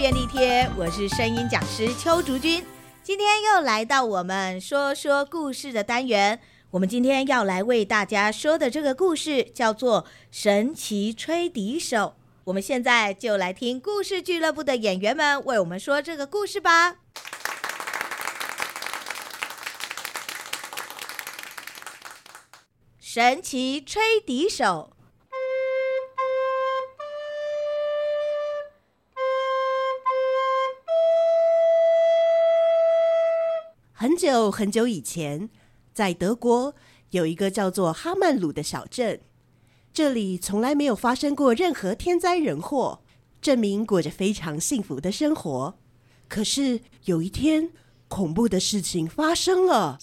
便利贴，我是声音讲师邱竹君。今天又来到我们说说故事的单元。我们今天要来为大家说的这个故事叫做《神奇吹笛手》。我们现在就来听故事俱乐部的演员们为我们说这个故事吧。神奇吹笛手。很久很久以前，在德国有一个叫做哈曼鲁的小镇，这里从来没有发生过任何天灾人祸，镇民过着非常幸福的生活。可是有一天，恐怖的事情发生了。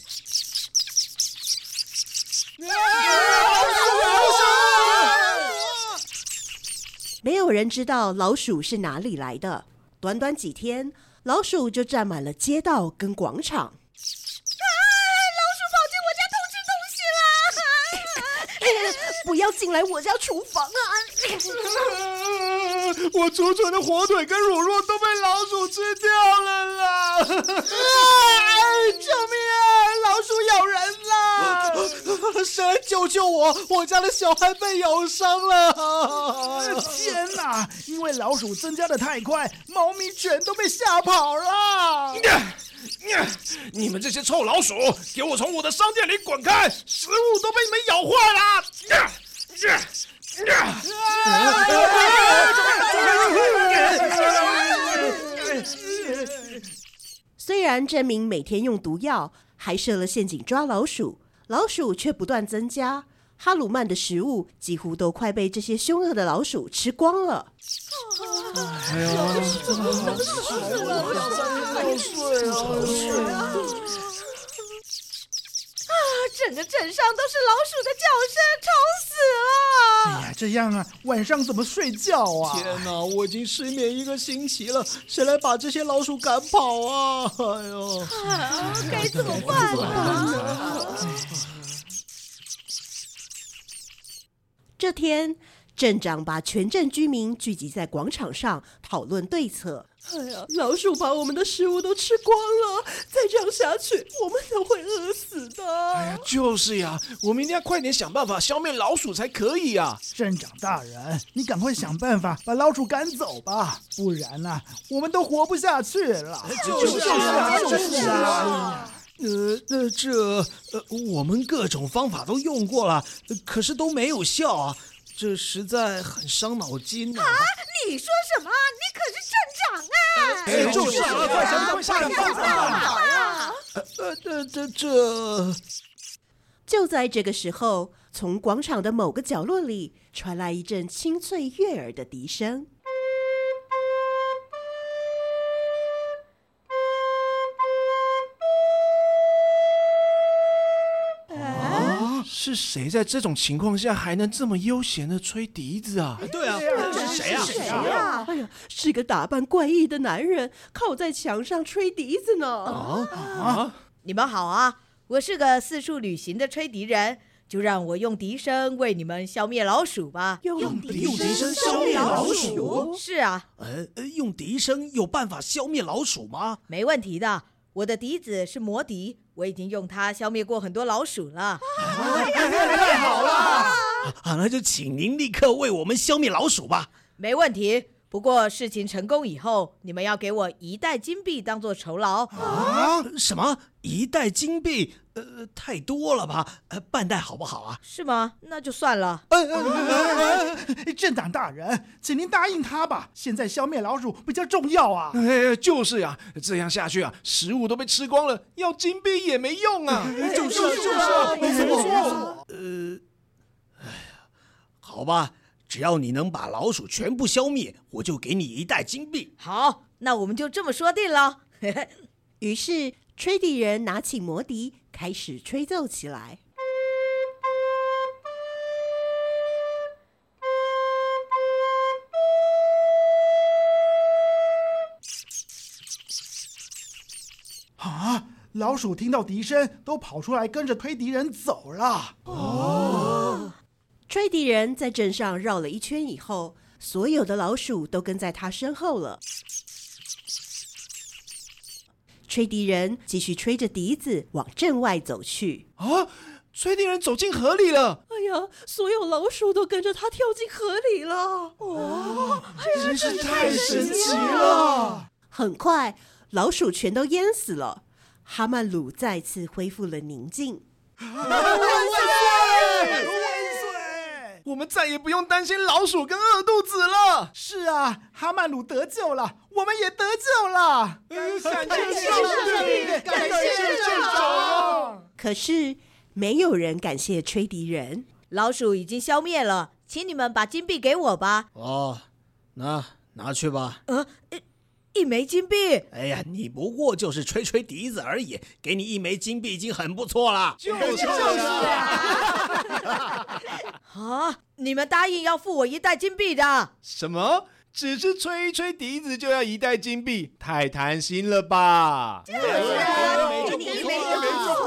没有人知道老鼠是哪里来的。短短几天，老鼠就占满了街道跟广场。要进来我家厨房啊！我储存的火腿跟乳酪都被老鼠吃掉了啦！救命啊！老鼠咬人啦！谁救救我？我家的小孩被咬伤了！天哪！因为老鼠增加的太快，猫咪全都被吓跑了。你们这些臭老鼠，给我从我的商店里滚开！食物都被你们咬坏了！虽然镇民每天用毒药，还设了陷阱抓老鼠，老鼠却不断增加。哈鲁曼的食物几乎都快被这些凶恶的老鼠吃光了。整个镇上都是老鼠的叫声，吵死了！哎呀，这样啊，晚上怎么睡觉啊？天哪，我已经失眠一个星期了，谁来把这些老鼠赶跑啊？哎呦，啊，该怎么办呢？这天，镇长把全镇居民聚集在广场上讨论对策。哎呀，老鼠把我们的食物都吃光了，再这样下去，我们都会饿死的。哎呀，就是呀，我们一定要快点想办法消灭老鼠才可以呀！镇长大人，你赶快想办法把老鼠赶走吧，不然呢，我们都活不下去了。就是啊，就是啊。呃，那这呃，我们各种方法都用过了，可是都没有效啊，这实在很伤脑筋啊！啊，你说什么？你可是镇长啊！哎，就是啊，快想想办法呀！呃，这这这，就在这个时候，从广场的某个角落里传来一阵清脆悦耳的笛声。是谁在这种情况下还能这么悠闲的吹笛子啊？对啊，是谁啊？谁啊？哎呀，是个打扮怪异的男人，靠在墙上吹笛子呢。啊啊！你们好啊，我是个四处旅行的吹笛人，就让我用笛声为你们消灭老鼠吧。用笛用笛声消灭老鼠？是啊。呃呃，用笛声有办法消灭老鼠吗？没问题的，我的笛子是魔笛。我已经用它消灭过很多老鼠了。太好了！啊，那就请您立刻为我们消灭老鼠吧。没问题。不过事情成功以后，你们要给我一袋金币当做酬劳。啊？什么？一袋金币？呃，太多了吧？呃，半袋好不好啊？是吗？那就算了。呃呃呃呃，镇长大人，请您答应他吧。现在消灭老鼠比较重要啊。哎，就是呀，这样下去啊，食物都被吃光了，要金币也没用啊。就是就是啊，没错。呃，哎呀，好吧。只要你能把老鼠全部消灭，我就给你一袋金币。好，那我们就这么说定了。于是，吹笛人拿起魔笛，开始吹奏起来。啊！老鼠听到笛声，都跑出来跟着吹笛人走了。哦。吹笛人在镇上绕了一圈以后，所有的老鼠都跟在他身后了。吹笛人继续吹着笛子往镇外走去。啊！吹笛人走进河里了。哎呀，所有老鼠都跟着他跳进河里了。哇，真是太神奇了！很快，老鼠全都淹死了。哈曼鲁再次恢复了宁静。万岁！我们再也不用担心老鼠跟饿肚子了。是啊，哈曼鲁得救了，我们也得救了。感谢上帝，感谢镇长。可是没有人感谢吹笛人。老鼠已经消灭了，请你们把金币给我吧。哦，那拿去吧。呃，一枚金币。哎呀，你不过就是吹吹笛子而已，给你一枚金币已经很不错了。就是就是啊。啊！你们答应要付我一袋金币的？什么？只是吹一吹笛子就要一袋金币？太贪心了吧！就是啊，没错，没错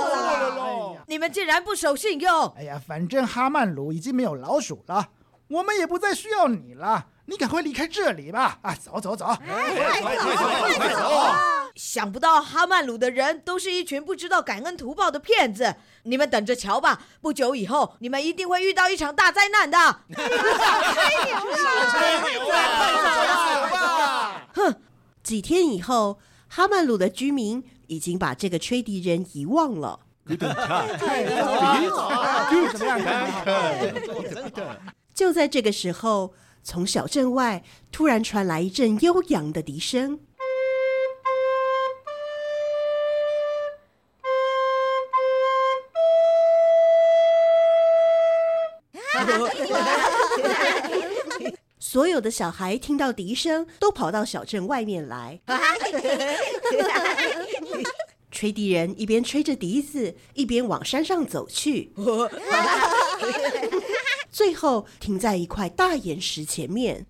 了。你们竟然不守信用！哎呀，反正哈曼鲁已经没有老鼠了，我们也不再需要你了。你赶快离开这里吧！啊，走走走，快走，快走！想不到哈曼鲁的人都是一群不知道感恩图报的骗子，你们等着瞧吧！不久以后，你们一定会遇到一场大灾难的。吹牛了！吹牛了！哼！几天以后，哈曼鲁的居民已经把这个吹笛人遗忘了。就在这个时候。从小镇外突然传来一阵悠扬的笛声，所有的小孩听到笛声都跑到小镇外面来。吹笛人一边吹着笛子，一边往山上走去。最后停在一块大岩石前面。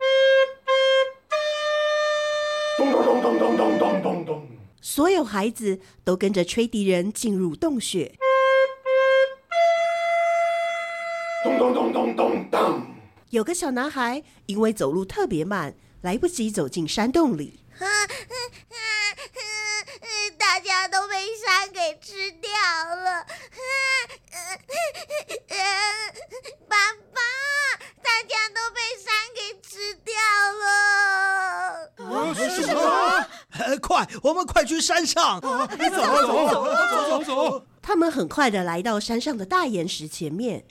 咚咚咚咚咚咚咚咚咚，所有孩子都跟着吹笛人进入洞穴。咚咚咚咚咚咚。有个小男孩因为走路特别慢，来不及走进山洞里。大家都被山给吃掉了。大家都被山给吃掉了。啊，是什么？快，我们快去山上！走走走走走走。他们很快的来到山上的大岩石前面，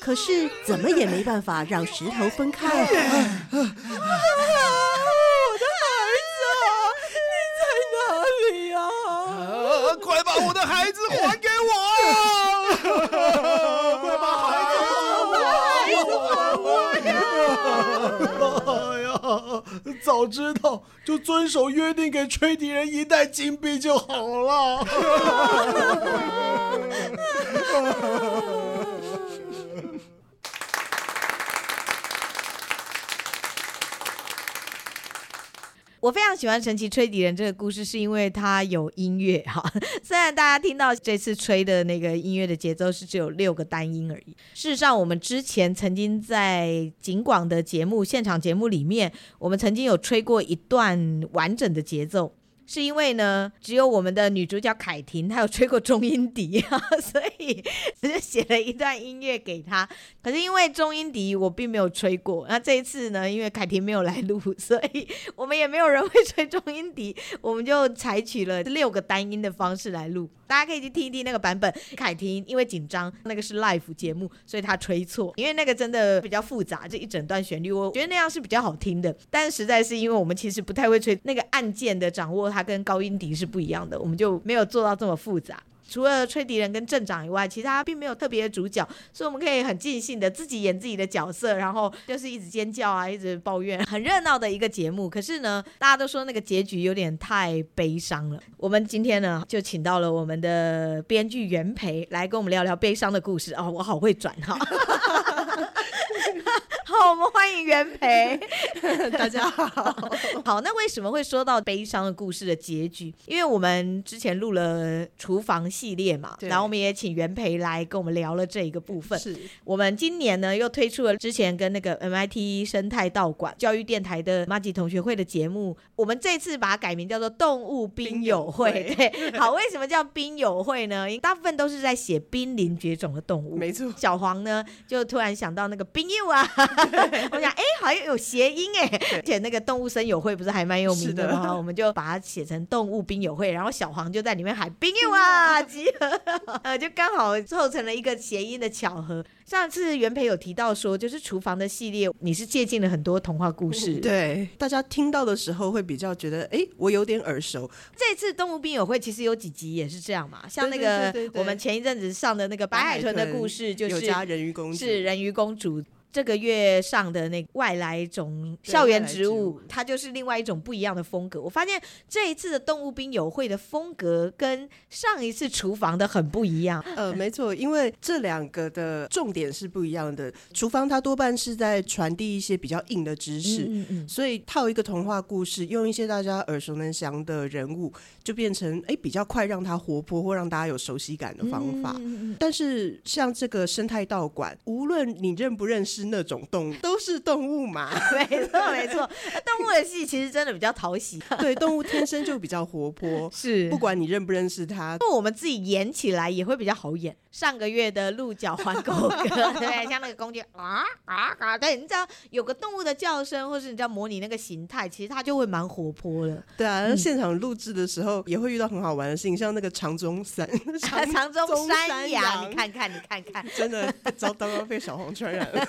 可是怎么也没办法让石头分开。快把我的孩子还给我！哎呀，早知道就遵守约定，给吹笛人一袋金币就好了。我非常喜欢神奇吹笛人这个故事，是因为它有音乐 哈。虽然大家听到这次吹的那个音乐的节奏是只有六个单音而已，事实上，我们之前曾经在景广的节目现场节目里面，我们曾经有吹过一段完整的节奏。是因为呢，只有我们的女主角凯婷她有吹过中音笛啊，所以只是写了一段音乐给她。可是因为中音笛我并没有吹过，那这一次呢，因为凯婷没有来录，所以我们也没有人会吹中音笛，我们就采取了六个单音的方式来录。大家可以去听一听那个版本。凯婷因为紧张，那个是 live 节目，所以她吹错，因为那个真的比较复杂，这一整段旋律，我觉得那样是比较好听的。但实在是因为我们其实不太会吹那个按键的掌握。它跟高音笛是不一样的，我们就没有做到这么复杂。除了吹笛人跟镇长以外，其他并没有特别的主角，所以我们可以很尽兴的自己演自己的角色，然后就是一直尖叫啊，一直抱怨，很热闹的一个节目。可是呢，大家都说那个结局有点太悲伤了。我们今天呢，就请到了我们的编剧袁培来跟我们聊聊悲伤的故事。哦，我好会转哈。好，我们欢欢迎元培，大家好。好，那为什么会说到悲伤的故事的结局？因为我们之前录了厨房系列嘛，然后我们也请袁培来跟我们聊了这一个部分。是我们今年呢又推出了之前跟那个 MIT 生态道馆教育电台的马吉同学会的节目，我们这次把它改名叫做动物冰友会。对，好，为什么叫冰友会呢？因为大部分都是在写濒临绝种的动物。没错，小黄呢就突然想到那个冰友啊，我想哎，好像有谐音哎，而且那个动物声友会不是还蛮有名的吗？我们就把它写成动物兵友会，然后小黄就在里面喊兵友啊，集合，呃，就刚好凑成了一个谐音的巧合。上次袁培有提到说，就是厨房的系列，你是借鉴了很多童话故事。对，大家听到的时候会比较觉得，哎，我有点耳熟。这次动物兵友会其实有几集也是这样嘛，像那个我们前一阵子上的那个白海豚的故事，就是有家人鱼公主，是人鱼公主。这个月上的那个外来种校园植物，它就是另外一种不一样的风格。我发现这一次的动物宾友会的风格跟上一次厨房的很不一样。呃，没错，因为这两个的重点是不一样的。厨房它多半是在传递一些比较硬的知识，嗯嗯，所以套一个童话故事，用一些大家耳熟能详的人物，就变成哎比较快让它活泼或让大家有熟悉感的方法。嗯嗯，但是像这个生态道馆，无论你认不认识。是那种动物，都是动物嘛？没错，没错。动物的戏其实真的比较讨喜。对，动物天生就比较活泼，是不管你认不认识它，那我们自己演起来也会比较好演。上个月的鹿角环狗哥，对，像那个公鸡啊啊啊，对，你知道有个动物的叫声，或是你知道模拟那个形态，其实它就会蛮活泼的。对啊，嗯、现场录制的时候也会遇到很好玩的事情，像那个长鬃山，长鬃山羊，你看看，你看看，真的遭刚刚被小黄传染了。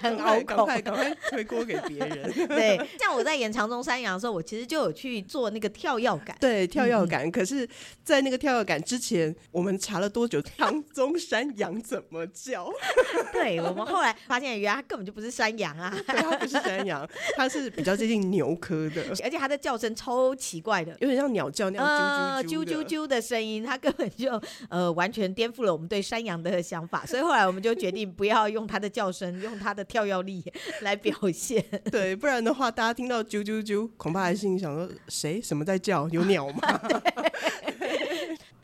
很好，赶快赶快推锅给别人。对，像我在演长中山羊的时候，我其实就有去做那个跳跃感。对，跳跃感。嗯、可是，在那个跳跃感之前，我们查了多久？长中山羊怎么叫？对，我们后来发现，原来它根本就不是山羊啊，对，它不是山羊，它是比较接近牛科的，而且它的叫声超奇怪的，有点像鸟叫那样啾啾啾啾的声音，它根本就呃完全颠覆了我们对山羊的想法，所以后来我们就决定不要用它的叫声，用它的跳跃力 来表现。对，不然的话，大家听到啾啾啾，恐怕还心里想说，谁什么在叫？有鸟吗？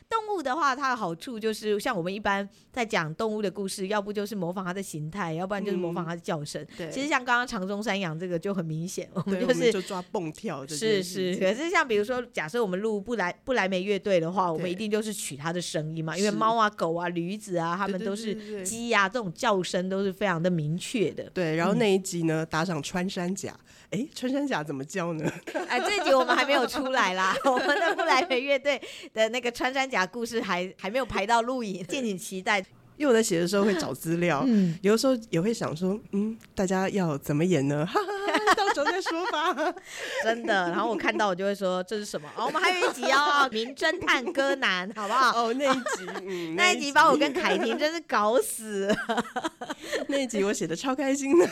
动物的话，它的好处就是像我们一般在讲动物的故事，要不就是模仿它的形态，要不然就是模仿它的叫声。对、嗯，其实像刚刚长中山羊这个就很明显，我们就是就抓蹦跳。是是，可是像比如说，假设我们录不来不来梅乐队的话，我们一定就是取它的声音嘛，因为猫啊、狗啊、驴子啊，它们都是鸡啊，这种叫声都是非常的明确的。对，然后那一集呢，打上穿山甲。哎，穿山甲怎么叫呢？哎，这一集我们还没有出来啦。我们的不莱梅乐队的那个穿山甲故事还还没有排到录影，敬请期待。因为我在写的时候会找资料，嗯，有的时候也会想说，嗯，大家要怎么演呢？哈哈哈，到时候再说吧。真的，然后我看到我就会说这是什么？哦，我们还有一集哦，名侦探柯南，好不好？哦，那一集，嗯，那一集把我跟凯婷真是搞死了。那一集我写的超开心的，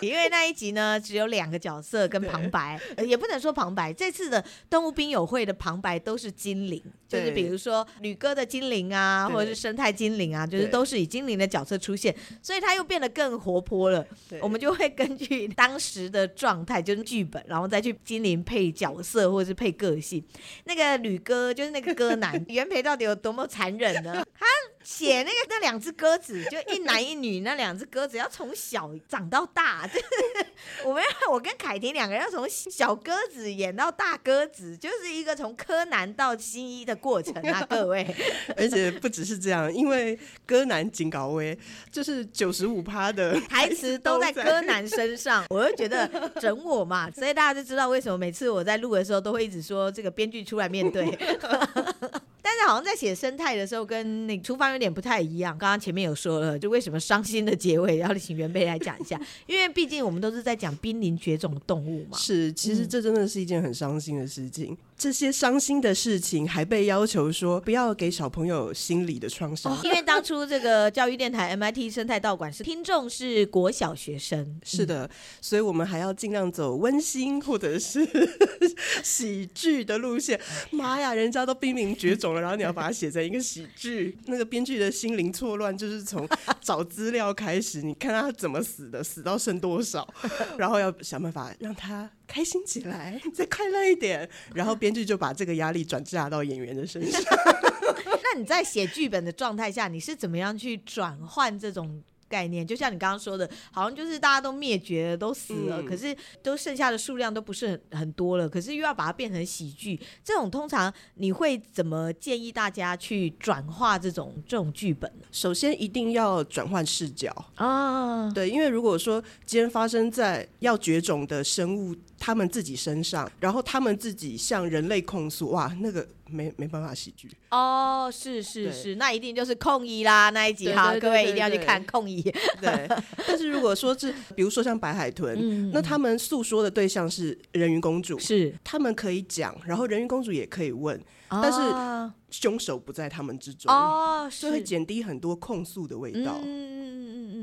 因为那一集呢只有两个角色跟旁白，也不能说旁白。这次的动物兵友会的旁白都是精灵，就是比如说吕哥的精灵啊，或者是生态精灵啊，就是都。是以精灵的角色出现，所以他又变得更活泼了。我们就会根据当时的状态，就是剧本，然后再去精灵配角色或者是配个性。那个吕哥就是那个歌男，原配到底有多么残忍呢？他。写那个那两只鸽子，就一男一女，那两只鸽子要从小长到大，就 是我们我跟凯婷两个人要从小鸽子演到大鸽子，就是一个从柯南到新一的过程啊，各位。而且不只是这样，因为柯南警告威就是九十五趴的台词都在柯南身上，我就觉得 整我嘛，所以大家就知道为什么每次我在录的时候都会一直说这个编剧出来面对。但是好像在写生态的时候，跟那厨房有点不太一样。刚刚前面有说了，就为什么伤心的结尾，要请原贝来讲一下。因为毕竟我们都是在讲濒临绝种的动物嘛。是，其实这真的是一件很伤心的事情。这些伤心的事情，还被要求说不要给小朋友心理的创伤。哦，因为当初这个教育电台 MIT 生态道馆是听众是国小学生，是的，所以我们还要尽量走温馨或者是 喜剧的路线。妈呀，人家都濒临绝种了，然后你要把它写成一个喜剧，那个编剧的心灵错乱就是从找资料开始，你看他怎么死的，死到剩多少，然后要想办法让他。开心起来，再快乐一点，然后编剧就把这个压力转嫁到演员的身上。那你在写剧本的状态下，你是怎么样去转换这种？概念就像你刚刚说的，好像就是大家都灭绝了，都死了，嗯、可是都剩下的数量都不是很很多了，可是又要把它变成喜剧，这种通常你会怎么建议大家去转化这种这种剧本呢？首先一定要转换视角啊，对，因为如果说今天发生在要绝种的生物他们自己身上，然后他们自己向人类控诉，哇，那个。没没办法喜剧。哦，是是是，那一定就是控一啦那一集哈，各位一定要去看控一。对，但是如果说是比如说像白海豚，嗯、那他们诉说的对象是人鱼公主，是。他们可以讲，然后人鱼公主也可以问，哦、但是凶手不在他们之中哦，所以会减低很多控诉的味道。嗯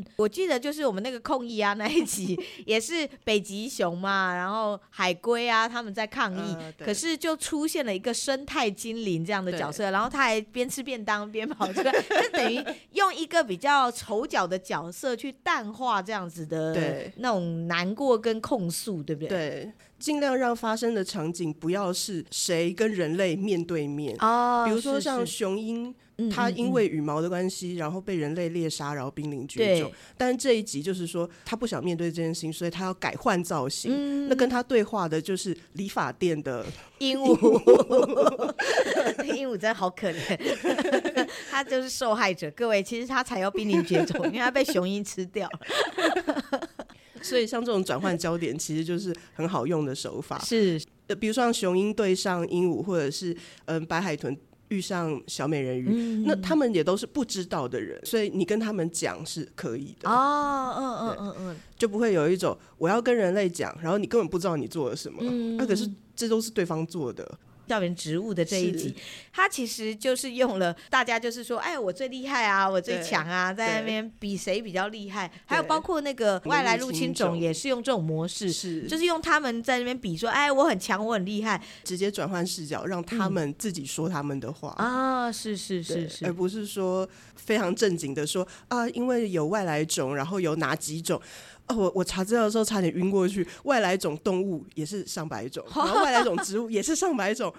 嗯，我记得就是我们那个控议啊那一集，也是北极熊嘛，然后海龟啊他们在抗议，呃、可是就出现了一个生态精灵这样的角色，然后他还边吃便当边跑出来，就等于用一个比较丑角的角色去淡化这样子的那种难过跟控诉，对不对？对，尽量让发生的场景不要是谁跟人类面对面哦，比如说像雄鹰。它因为羽毛的关系，然后被人类猎杀，然后濒临绝种。但是这一集就是说，他不想面对这件事情，所以他要改换造型。嗯、那跟他对话的就是理发店的鹦鹉。鹦鹉 真的好可怜，他就是受害者。各位，其实他才要濒临绝种，因为他被雄鹰吃掉了。所以像这种转换焦点，其实就是很好用的手法。是，比如说像雄鹰对上鹦鹉，或者是嗯白海豚。遇上小美人鱼，嗯、那他们也都是不知道的人，所以你跟他们讲是可以的哦，嗯嗯嗯嗯，就不会有一种我要跟人类讲，然后你根本不知道你做了什么，那、嗯啊、可是这都是对方做的。校园植物的这一集，他其实就是用了大家就是说，哎，我最厉害啊，我最强啊，在那边比谁比较厉害。还有包括那个外来入侵种也是用这种模式，是就是用他们在那边比说，哎，我很强，我很厉害，直接转换视角，让他们自己说他们的话啊，是是是是，而不是说非常正经的说啊，因为有外来种，然后有哪几种。哦，我我查资料的时候差点晕过去。外来种动物也是上百种，然后外来种植物也是上百种。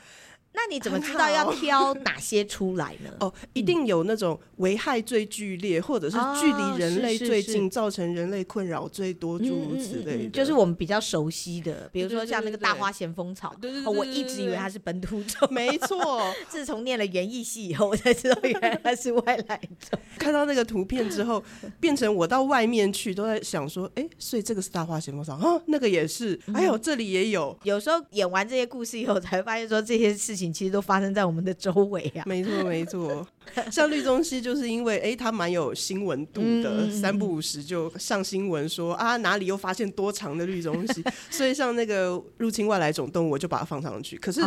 那你怎么知道要挑哪些出来呢？哦，一定有那种危害最剧烈，或者是距离人类最近，造成人类困扰最多，诸如此类的。就是我们比较熟悉的，比如说像那个大花咸丰草。对对对，我一直以为它是本土种，没错。自从念了园艺系以后，我才知道原来它是外来种。看到那个图片之后，变成我到外面去都在想说，哎，所以这个是大花咸丰草啊，那个也是，哎呦，这里也有。有时候演完这些故事以后，才发现说这些事情。其实都发生在我们的周围啊，没错没错。像绿中西，就是因为哎，他蛮有新闻度的，三不五时就上新闻说啊，哪里又发现多长的绿中西，所以像那个入侵外来种动物，我就把它放上去。可是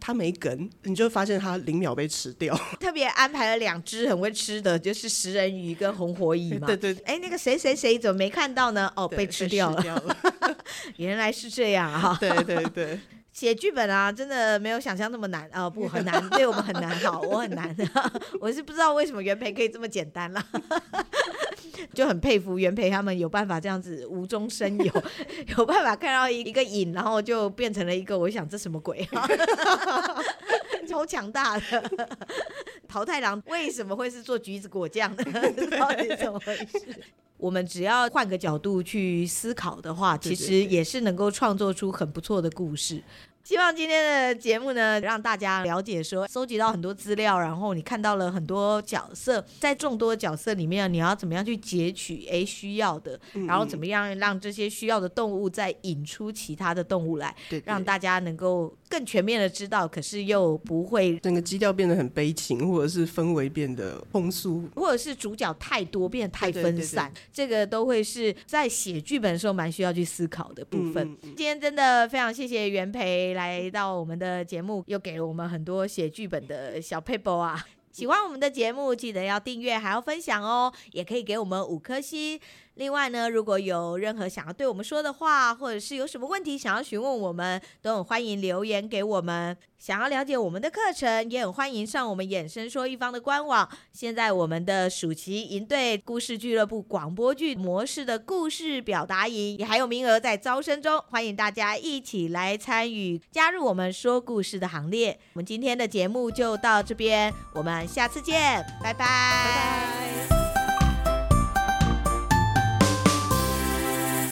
它没梗，你就发现它零秒被吃掉。特别安排了两只很会吃的，就是食人鱼跟红火蚁嘛。对对。哎，那个谁谁谁怎么没看到呢？哦，被吃掉了。原来是这样啊！对对对。写剧本啊，真的没有想象那么难啊、不，很难，对我们很难。好，我很难，我是不知道为什么袁培可以这么简单啦，就很佩服袁培他们有办法这样子无中生有，有办法看到一一个影，然后就变成了一个，我想这什么鬼啊？超强大的桃太郎为什么会是做橘子果酱的？到底怎么回事？我们只要换个角度去思考的话，其实也是能够创作出很不错的故事。希望今天的节目呢，让大家了解说，收集到很多资料，然后你看到了很多角色，在众多角色里面，你要怎么样去截取诶需要的，然后怎么样让这些需要的动物再引出其他的动物来，让大家能够。更全面的知道，可是又不会整个基调变得很悲情，或者是氛围变得风俗，或者是主角太多变得太分散，对对对对，这个都会是在写剧本的时候蛮需要去思考的部分。嗯嗯嗯，今天真的非常谢谢元培来到我们的节目，又给了我们很多写剧本的小撇步啊！喜欢我们的节目，记得要订阅还要分享哦，也可以给我们五颗星。另外呢，如果有任何想要对我们说的话，或者是有什么问题想要询问我们，都很欢迎留言给我们。想要了解我们的课程，也很欢迎上我们衍生说一方的官网。现在我们的暑期营队故事俱乐部广播剧模式的故事表达营也还有名额在招生中，欢迎大家一起来参与，加入我们说故事的行列。我们今天的节目就到这边，我们下次见，拜拜。拜拜。